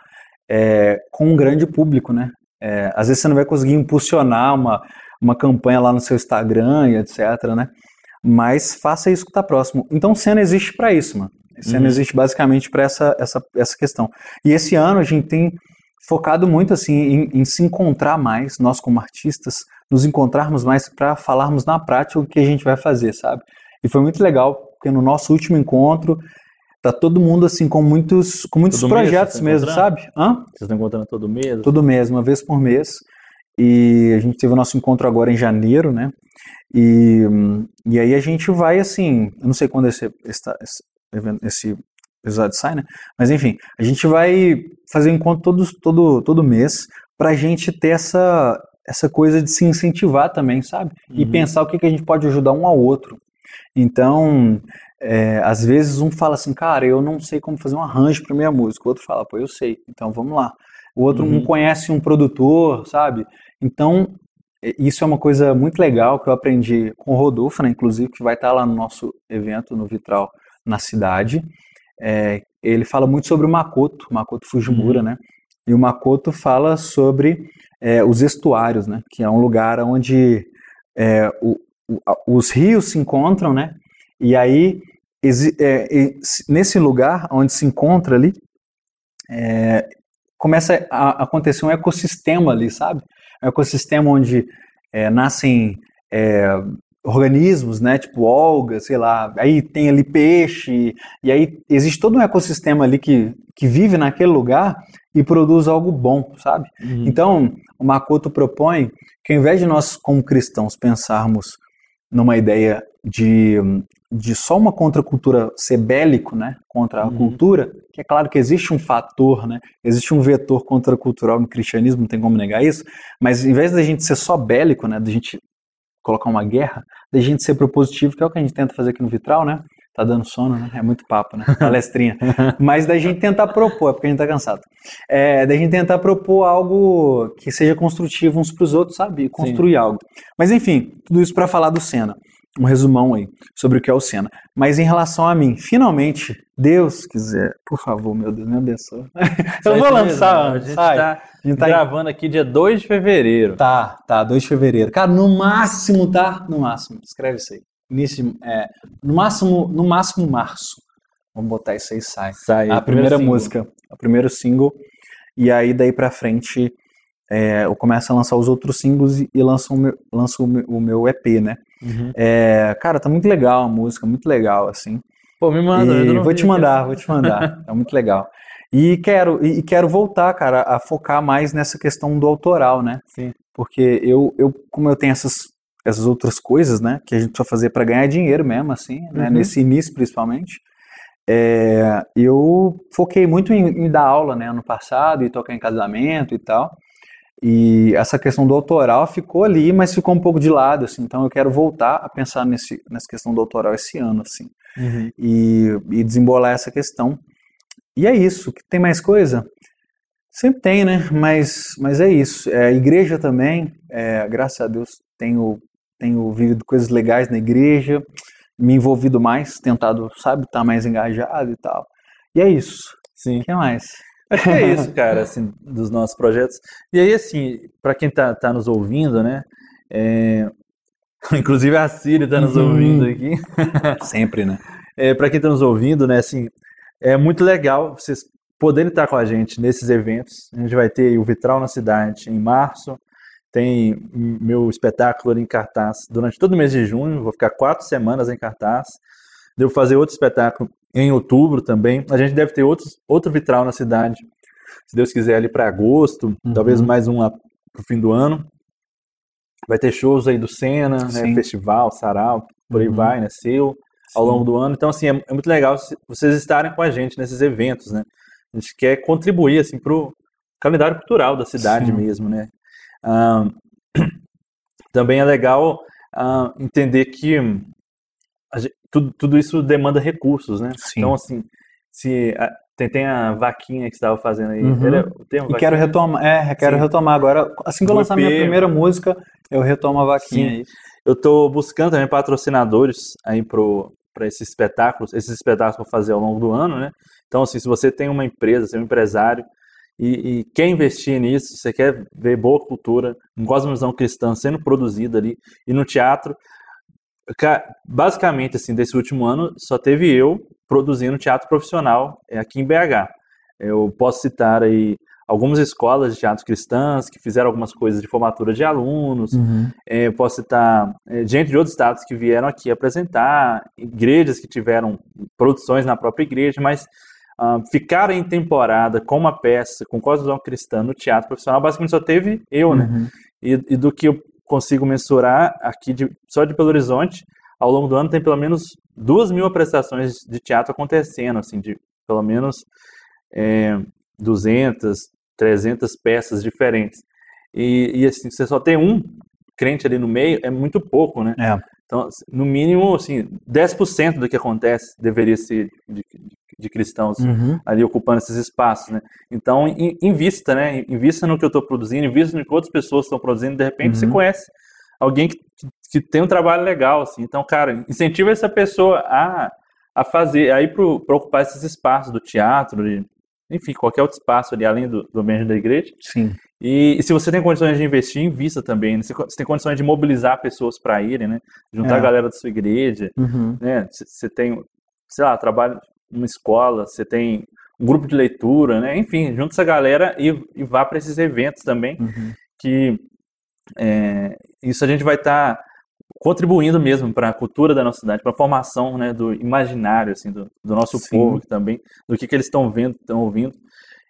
é, com um grande público, né? É, às vezes você não vai conseguir impulsionar uma uma campanha lá no seu Instagram e etc, né? Mas faça isso que está próximo. Então, cena existe para isso, mano. Cena uhum. existe basicamente para essa, essa, essa questão. E esse ano a gente tem focado muito assim em, em se encontrar mais, nós como artistas, nos encontrarmos mais para falarmos na prática o que a gente vai fazer, sabe? E foi muito legal, porque no nosso último encontro, tá todo mundo assim com muitos com muitos todo projetos mesmo, sabe? Hã? Vocês estão encontrando todo mês? Todo mês, uma vez por mês. E a gente teve o nosso encontro agora em janeiro, né? E, e aí a gente vai assim, eu não sei quando esse, esse, esse episódio sai, né? Mas enfim, a gente vai fazer um encontro todo, todo, todo mês para a gente ter essa, essa coisa de se incentivar também, sabe? E uhum. pensar o que, que a gente pode ajudar um ao outro. Então, é, às vezes um fala assim, cara, eu não sei como fazer um arranjo para minha música. O outro fala, pô, eu sei. Então vamos lá. O outro uhum. um conhece um produtor, sabe? Então, isso é uma coisa muito legal que eu aprendi com o Rodolfo, né, inclusive, que vai estar lá no nosso evento no Vitral na cidade. É, ele fala muito sobre o Makoto, Makoto Fujimura, uhum. né? E o Makoto fala sobre é, os estuários, né? Que é um lugar onde é, o, o, os rios se encontram, né? E aí, é, nesse lugar onde se encontra ali, é, começa a acontecer um ecossistema ali, sabe? Um ecossistema onde é, nascem é, organismos, né, tipo algas, sei lá, aí tem ali peixe, e aí existe todo um ecossistema ali que, que vive naquele lugar e produz algo bom, sabe? Uhum. Então, o Makoto propõe que ao invés de nós, como cristãos, pensarmos numa ideia de, de só uma contracultura ser bélico, né, contra a uhum. cultura, que é claro que existe um fator, né, existe um vetor contracultural no cristianismo, não tem como negar isso, mas em vez da gente ser só bélico, né, da gente colocar uma guerra, da gente ser propositivo, que é o que a gente tenta fazer aqui no Vitral, né, tá dando sono, né, é muito papo, né, palestrinha, mas da gente tentar propor, é porque a gente tá cansado, é, da gente tentar propor algo que seja construtivo uns para os outros, sabe, construir Sim. algo. Mas enfim, tudo isso para falar do Senna um resumão aí sobre o que é o Senna. Mas em relação a mim, finalmente, Deus quiser, por favor, meu Deus, me abençoe. Eu vou lançar, mesmo, a gente está tá gravando aqui dia 2 de fevereiro. Tá, tá, 2 de fevereiro. Cara, no máximo, tá? No máximo, escreve isso aí. Início, é, no máximo, no máximo março. Vamos botar isso aí, sai. Sai. A primeira música, o primeiro single. E aí daí pra frente é, eu começo a lançar os outros singles e, e lanço, o meu, lanço o meu EP, né? Uhum. É, cara, tá muito legal a música, muito legal, assim. Pô, me manda, e Vou te mandar, vou te mandar. é muito legal. E quero, e quero voltar, cara, a focar mais nessa questão do autoral, né? Sim. Porque eu, eu como eu tenho essas, essas outras coisas, né, que a gente precisa fazer para ganhar dinheiro mesmo, assim, né, uhum. né, nesse início principalmente, é, eu foquei muito em, em, dar aula, né, ano passado, e tocar em casamento e tal. E essa questão do autoral ficou ali, mas ficou um pouco de lado, assim. Então eu quero voltar a pensar nesse, nessa questão do autoral esse ano, assim. Uhum. E, e desembolar essa questão. E é isso. Tem mais coisa? Sempre tem, né? Mas, mas é isso. É, a igreja também, é, graças a Deus, tenho, tenho vivido coisas legais na igreja, me envolvido mais, tentado, sabe, estar tá mais engajado e tal. E é isso. Sim. O que mais? Acho que é isso, cara, assim, dos nossos projetos. E aí, assim, para quem tá, tá nos ouvindo, né? É... Inclusive a Siri tá nos uhum. ouvindo aqui. Sempre, né? É, para quem tá nos ouvindo, né, assim, é muito legal vocês poderem estar com a gente nesses eventos. A gente vai ter o Vitral na Cidade em março, tem meu espetáculo em cartaz durante todo o mês de junho, vou ficar quatro semanas em cartaz. Devo fazer outro espetáculo em outubro também. A gente deve ter outros, outro vitral na cidade, se Deus quiser, ali para agosto, uhum. talvez mais um para o fim do ano. Vai ter shows aí do Senna, né, festival, sarau, por aí uhum. vai, né, seu, ao Sim. longo do ano. Então, assim, é, é, muito legal vocês estarem com a gente nesses eventos, né? A gente quer contribuir, assim, para o calendário cultural da cidade Sim. mesmo, né? também é legal uh, entender que tudo, tudo, isso demanda recursos, né? Sim. Então, assim, se a, tem, tem, a vaquinha que você estava fazendo aí. Uhum. É, e quero retomar, é, quero Sim. retomar agora. Assim que eu lançar minha primeira música, eu retomo a vaquinha Sim. aí. Eu estou buscando também patrocinadores aí para esses espetáculos, esses espetáculos vou fazer ao longo do ano, né? Então, assim, se você tem uma empresa, você é um empresário e, e quer investir nisso, você quer ver boa cultura, um cosmovisão cristã sendo produzida ali, e no teatro, basicamente, assim, desse último ano, só teve eu produzindo teatro profissional é, aqui em BH. Eu posso citar aí algumas escolas de teatro cristãs que fizeram algumas coisas de formatura de alunos. Uhum. É, posso citar gente de outros estados que vieram aqui apresentar, igrejas que tiveram produções na própria igreja, mas uh, ficar em temporada com uma peça, com cosmovisão cristã no teatro profissional, basicamente só teve eu, né? uhum. E, e, do que eu consigo mensurar aqui de, só de Belo Horizonte, ao longo do ano tem pelo menos duas mil apresentações de teatro acontecendo, assim, de pelo menos é, 200, 300 peças diferentes. E, e, assim, você só tem um crente ali no meio, é muito pouco, né? É. Então, no mínimo, assim, 10% do que acontece deveria ser de, de, de cristãos uhum. ali ocupando esses espaços, né? Então, invista, né? Invista no que eu estou produzindo, invista no que outras pessoas estão produzindo. De repente, uhum. você conhece alguém que, que, tem um trabalho legal, assim. Então, cara, incentiva essa pessoa a, a fazer, a ir para ocupar esses espaços do teatro, de, enfim, qualquer outro espaço ali, além do, do ambiente da igreja. Sim. E, e, se você tem condições de investir, invista também. Né? Você, você tem condições de mobilizar pessoas para irem, né? Juntar é. a galera da sua igreja, uhum. né? Você tem, sei lá, trabalho numa escola, você tem um grupo de leitura, né? Enfim, junta essa galera e, e vá para esses eventos também, uhum. que é, isso a gente vai estar tá contribuindo mesmo para a cultura da nossa cidade, para a formação né, do imaginário assim, do, do nosso Sim. povo também, do que, que eles estão vendo, estão ouvindo.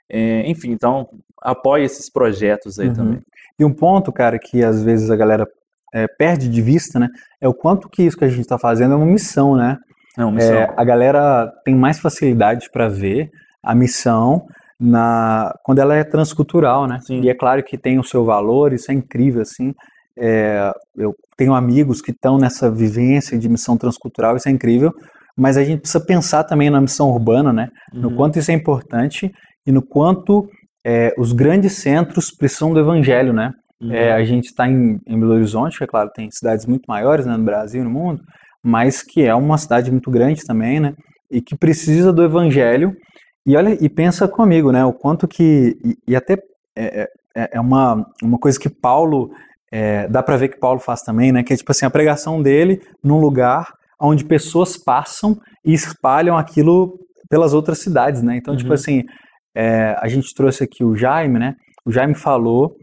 É, enfim, então apoie esses projetos aí uhum. também. E um ponto, cara, que às vezes a galera é, perde de vista, né, é o quanto que isso que a gente está fazendo é uma missão, né? Uma missão. É, a galera tem mais facilidade para ver a missão na quando ela é transcultural, né? Sim. E é claro que tem o seu valor, isso é incrível, assim. É, eu tenho amigos que estão nessa vivência de missão transcultural, isso é incrível, mas a gente precisa pensar também na missão urbana, né? Uhum. No quanto isso é importante e no quanto é, os grandes centros precisam do evangelho, né? Uhum. É, a gente está em, em, Belo Horizonte, que é claro, tem cidades muito maiores né, no Brasil e no mundo, mas que é uma cidade muito grande também, né? E que precisa do evangelho. E olha, e pensa comigo, né? O quanto que. E, e até é, é, é uma, uma coisa que Paulo. É, dá para ver que Paulo faz também, né? Que é tipo assim, a pregação dele num lugar onde pessoas passam e espalham aquilo pelas outras cidades, né? Então, tipo uhum. tipo assim, é, a gente trouxe aqui o Jaime, né? O Jaime falou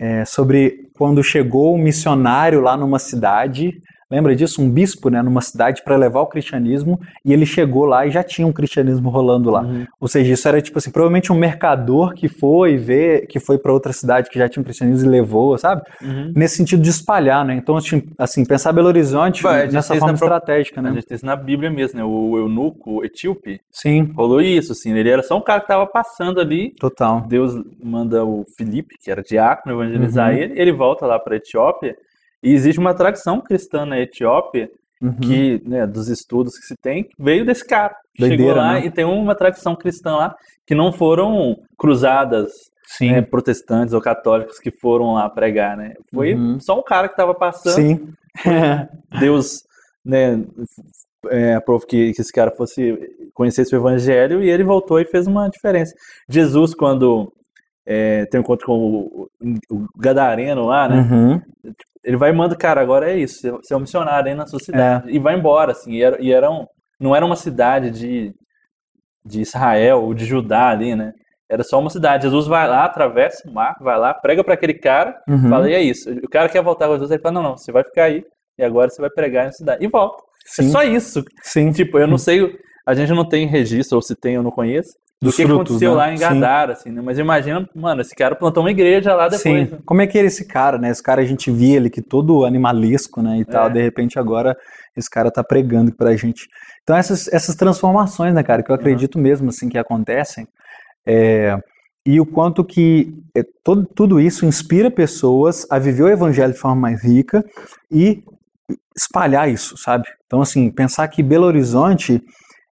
é, sobre quando chegou um missionário lá numa cidade Lembra disso? Um bispo, né, numa cidade para levar o cristianismo e ele chegou lá e já tinha um cristianismo rolando lá. Uhum. Ou seja, isso era tipo assim, provavelmente um mercador que foi ver, que foi para outra cidade que já tinha um cristianismo e levou, sabe? Uhum. Nesse sentido de espalhar, né? Então, assim, assim pensar Belo Horizonte Bah, nessa forma estratégica, né? A gente tem isso na Bíblia mesmo, né? O eunuco, o etíope, Sim. rolou isso, assim. Ele era só um cara que estava passando ali. Total. Deus manda o Felipe, que era diácono, evangelizar Uhum. ele. Ele volta lá para a Etiópia e existe uma tradição cristã na Etiópia Uhum. que, né, dos estudos que se tem, veio desse cara. Doideira, Chegou lá né? e tem uma tradição cristã lá que não foram cruzadas Sim. né, protestantes ou católicos que foram lá pregar, né? Foi Uhum. só um cara que estava passando. Sim. Deus, né, é, aprovou que, que esse cara fosse conhecesse o evangelho e ele voltou e fez uma diferença. Jesus, quando é, tem um encontro com o, o Gadareno lá, né? Uhum. Ele vai e manda, cara, agora é isso, você é um missionário aí na sua cidade. E vai embora, assim, e, era, e era um, não era uma cidade de, de Israel ou de Judá ali, né? Era só uma cidade. Jesus vai lá, atravessa o mar, vai lá, prega para aquele cara, Uhum. fala, e é isso. O cara quer voltar com Jesus, ele fala, não, não, você vai ficar aí, e agora você vai pregar na cidade. E volta. É Sim. só isso. Sim. Tipo, eu não sei, a gente não tem registro, ou se tem, eu não conheço, do que frutos, aconteceu né? lá em Sim. Gadara, assim, né? Mas imagina, mano, esse cara plantou uma igreja lá depois. Sim. né? Como é que era esse cara, né? Esse cara a gente via ele que todo animalesco, né, e tal, É. de repente agora esse cara tá pregando pra gente. Então essas, essas transformações, né, cara, que eu acredito mesmo, assim, que acontecem, é, e o quanto que é, todo, tudo isso inspira pessoas a viver o evangelho de forma mais rica e espalhar isso, sabe? Então, assim, pensar que Belo Horizonte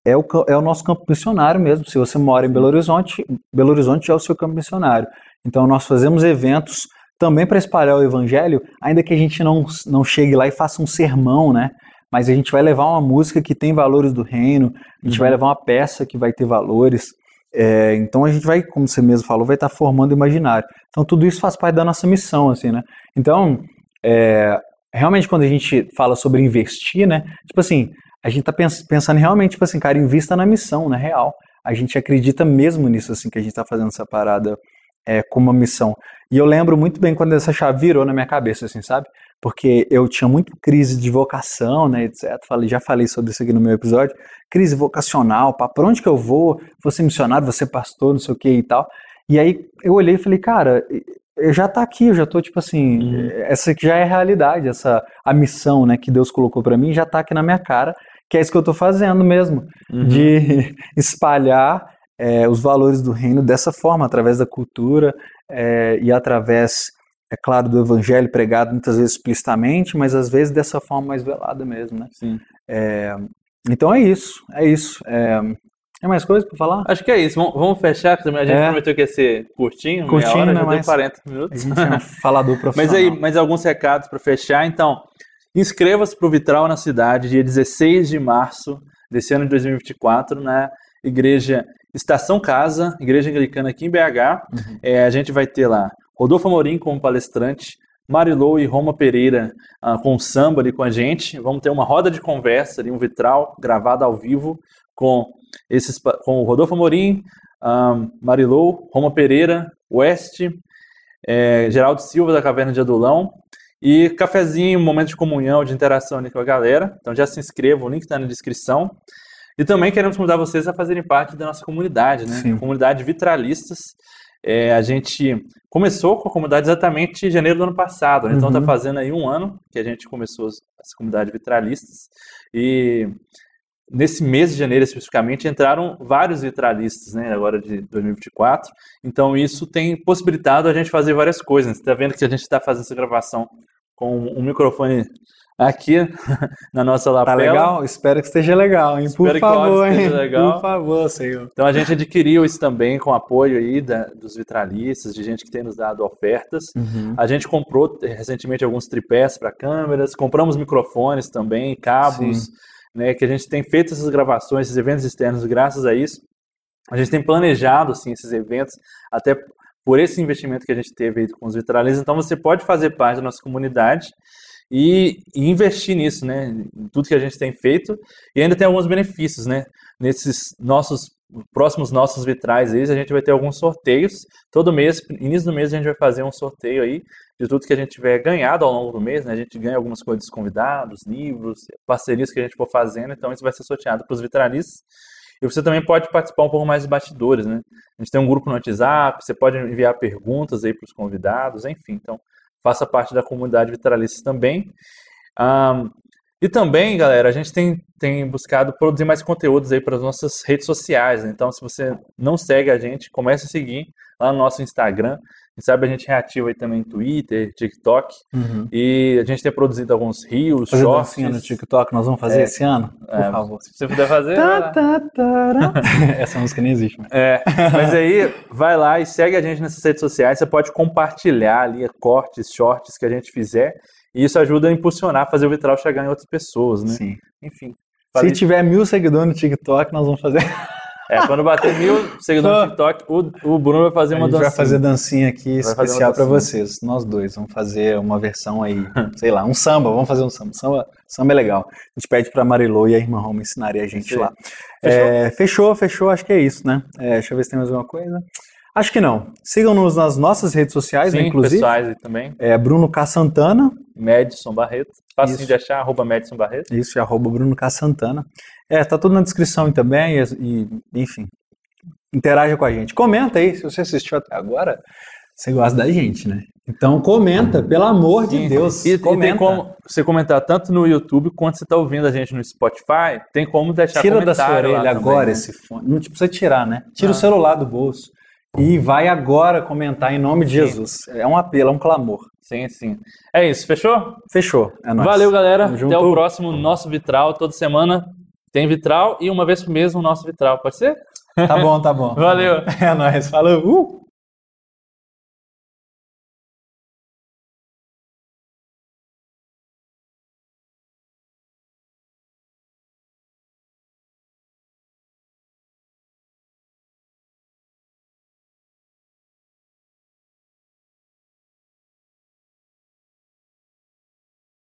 é o, é o nosso campo missionário mesmo. Se você mora em Belo Horizonte, Belo Horizonte é o seu campo missionário. Então, nós fazemos eventos também para espalhar o evangelho, ainda que a gente não, não chegue lá e faça um sermão, né? Mas a gente vai levar uma música que tem valores do reino, a gente uhum. vai levar uma peça que vai ter valores. É, então a gente vai, como você mesmo falou, vai estar tá formando imaginário. Então tudo isso faz parte da nossa missão, assim, né? Então, é, realmente quando a gente fala sobre investir, né? Tipo assim, a gente tá pens pensando realmente, tipo assim, cara, invista na missão, na real. A gente acredita mesmo nisso, assim, que a gente tá fazendo essa parada é, como uma missão. E eu lembro muito bem quando essa chave virou na minha cabeça, assim, sabe? Porque eu tinha muito crise de vocação, né, etc. Falei, já falei sobre isso aqui no meu episódio. Crise vocacional, para onde que eu vou? Vou ser missionário, vou ser pastor, não sei o que e tal. E aí eu olhei e falei, cara, eu já tá aqui, eu já tô tipo assim, uhum. essa que já é a realidade, essa a missão, né, que Deus colocou para mim já tá aqui na minha cara, que é isso que eu tô fazendo mesmo, uhum. de espalhar é, os valores do reino dessa forma, através da cultura é, e através, é claro, do evangelho pregado muitas vezes explicitamente, mas às vezes dessa forma mais velada mesmo, né? Sim. É, então é isso, é isso. É, tem mais coisa para falar? Acho que é isso. Vamos, vamos fechar, que a gente é. prometeu que ia ser curtinho, curtinho hora, né, já deu 40 minutos. A gente é um falador profissional. mas aí, mais alguns recados para fechar. Então, inscreva-se para o Vitral na Cidade, dia 16 de março desse ano de 2024, na Igreja Estação Casa, Igreja Anglicana aqui em BH. Uhum. É, a gente vai ter lá Rodolfo Amorim como palestrante, Marilou e Roma Pereira uh, com samba ali com a gente. Vamos ter uma roda de conversa ali, um vitral gravado ao vivo com esses com o Rodolfo Amorim, um, Marilou, Roma Pereira, West, é, Geraldo Silva da Caverna de Adulão e cafezinho, momento de comunhão, de interação ali com a galera. Então já se inscreva, o link está na descrição. E também queremos convidar vocês a fazerem parte da nossa comunidade, né? Sim. Comunidade Vitralistas. É, a gente começou com a comunidade exatamente em janeiro do ano passado, né? então está uhum. fazendo aí um ano que a gente começou essa comunidade Vitralistas. E nesse mês de janeiro especificamente entraram vários vitralistas, né? Agora de 2024. Então isso tem possibilitado a gente fazer várias coisas. Você está vendo que a gente está fazendo essa gravação com um microfone aqui na nossa lapela. Tá legal? Espero que esteja legal, hein? Espero Por favor, hein? Legal. Por favor, senhor. Então a gente adquiriu isso também com apoio aí da, dos vitralistas, de gente que tem nos dado ofertas. Uhum. A gente comprou recentemente alguns tripés para câmeras, compramos microfones também, cabos, Sim. Né? Que a gente tem feito essas gravações, esses eventos externos graças a isso. A gente tem planejado assim esses eventos até por esse investimento que a gente teve com os vitralistas. Então você pode fazer parte da nossa comunidade e, e, investir nisso, né? Em tudo que a gente tem feito. E ainda tem alguns benefícios, né? Nesses nossos próximos nossos vitrais aí, a gente vai ter alguns sorteios. Todo mês, início do mês, a gente vai fazer um sorteio aí de tudo que a gente tiver ganhado ao longo do mês, né? A gente ganha algumas coisas dos convidados, livros, parcerias que a gente for fazendo, então isso vai ser sorteado para os vitralistas. E você também pode participar um pouco mais dos bastidores, né? A gente tem um grupo no WhatsApp, você pode enviar perguntas aí para os convidados, enfim. Então, faça parte da comunidade Vitralistas também. Um, e também, galera, a gente tem, tem buscado produzir mais conteúdos aí para as nossas redes sociais. Né? Então, se você não segue a gente, comece a seguir lá no nosso Instagram. Quem sabe a gente reativa aí também Twitter, TikTok. Uhum. E a gente tem produzido alguns rios, fazer shorts. no TikTok, nós vamos fazer é, esse ano? Por é, favor. Se você puder fazer. Tá, tá, tá, Essa música nem existe. Mas. É, mas aí vai lá e segue a gente nessas redes sociais. Você pode compartilhar ali cortes, shorts que a gente fizer. E isso ajuda a impulsionar, fazer o vitral chegar em outras pessoas, né? Sim. Enfim. Se tiver mil seguidores no TikTok, nós vamos fazer. É, quando bater mil seguidores no TikTok, o, o Bruno vai fazer uma dancinha. vai fazer dancinha aqui vai especial para vocês. Nós dois vamos fazer uma versão aí, sei lá, um samba. Vamos fazer um samba. Samba, samba é legal. A gente pede para Marilô e a irmã Roma ensinarem a gente Sim. lá. Fechou? É, fechou, fechou. Acho que é isso, né? É, deixa eu ver se tem mais alguma coisa. Acho que não. Sigam-nos nas nossas redes sociais, né, Sim, né, inclusive. pessoais também. É Bruno K. Santana. Madison Barreto. Fácil de achar, arroba Madison Barreto. Isso, arroba Bruno K. Santana. É, tá tudo na descrição também, e, e enfim, interaja com a gente. Comenta aí, se você assistiu até agora, você gosta da gente, né? Então comenta, pelo amor Sim. de Deus. E, comenta. e tem como você comentar tanto no YouTube quanto você está ouvindo a gente no Spotify, tem como deixar Tira da sua orelha agora também, né? esse fone. Não precisa tirar, né? Tira ah. o celular do bolso E vai agora comentar em nome de. Jesus. É um apelo, é um clamor. Sim, sim. É isso, fechou? Fechou. É nóis. Valeu, galera. Tamo Até junto. o próximo Nosso Vitral. Toda semana tem Vitral e uma vez por mês o Nosso Vitral. Pode ser? Tá bom, tá bom. Valeu. É nóis. Falou. Uh!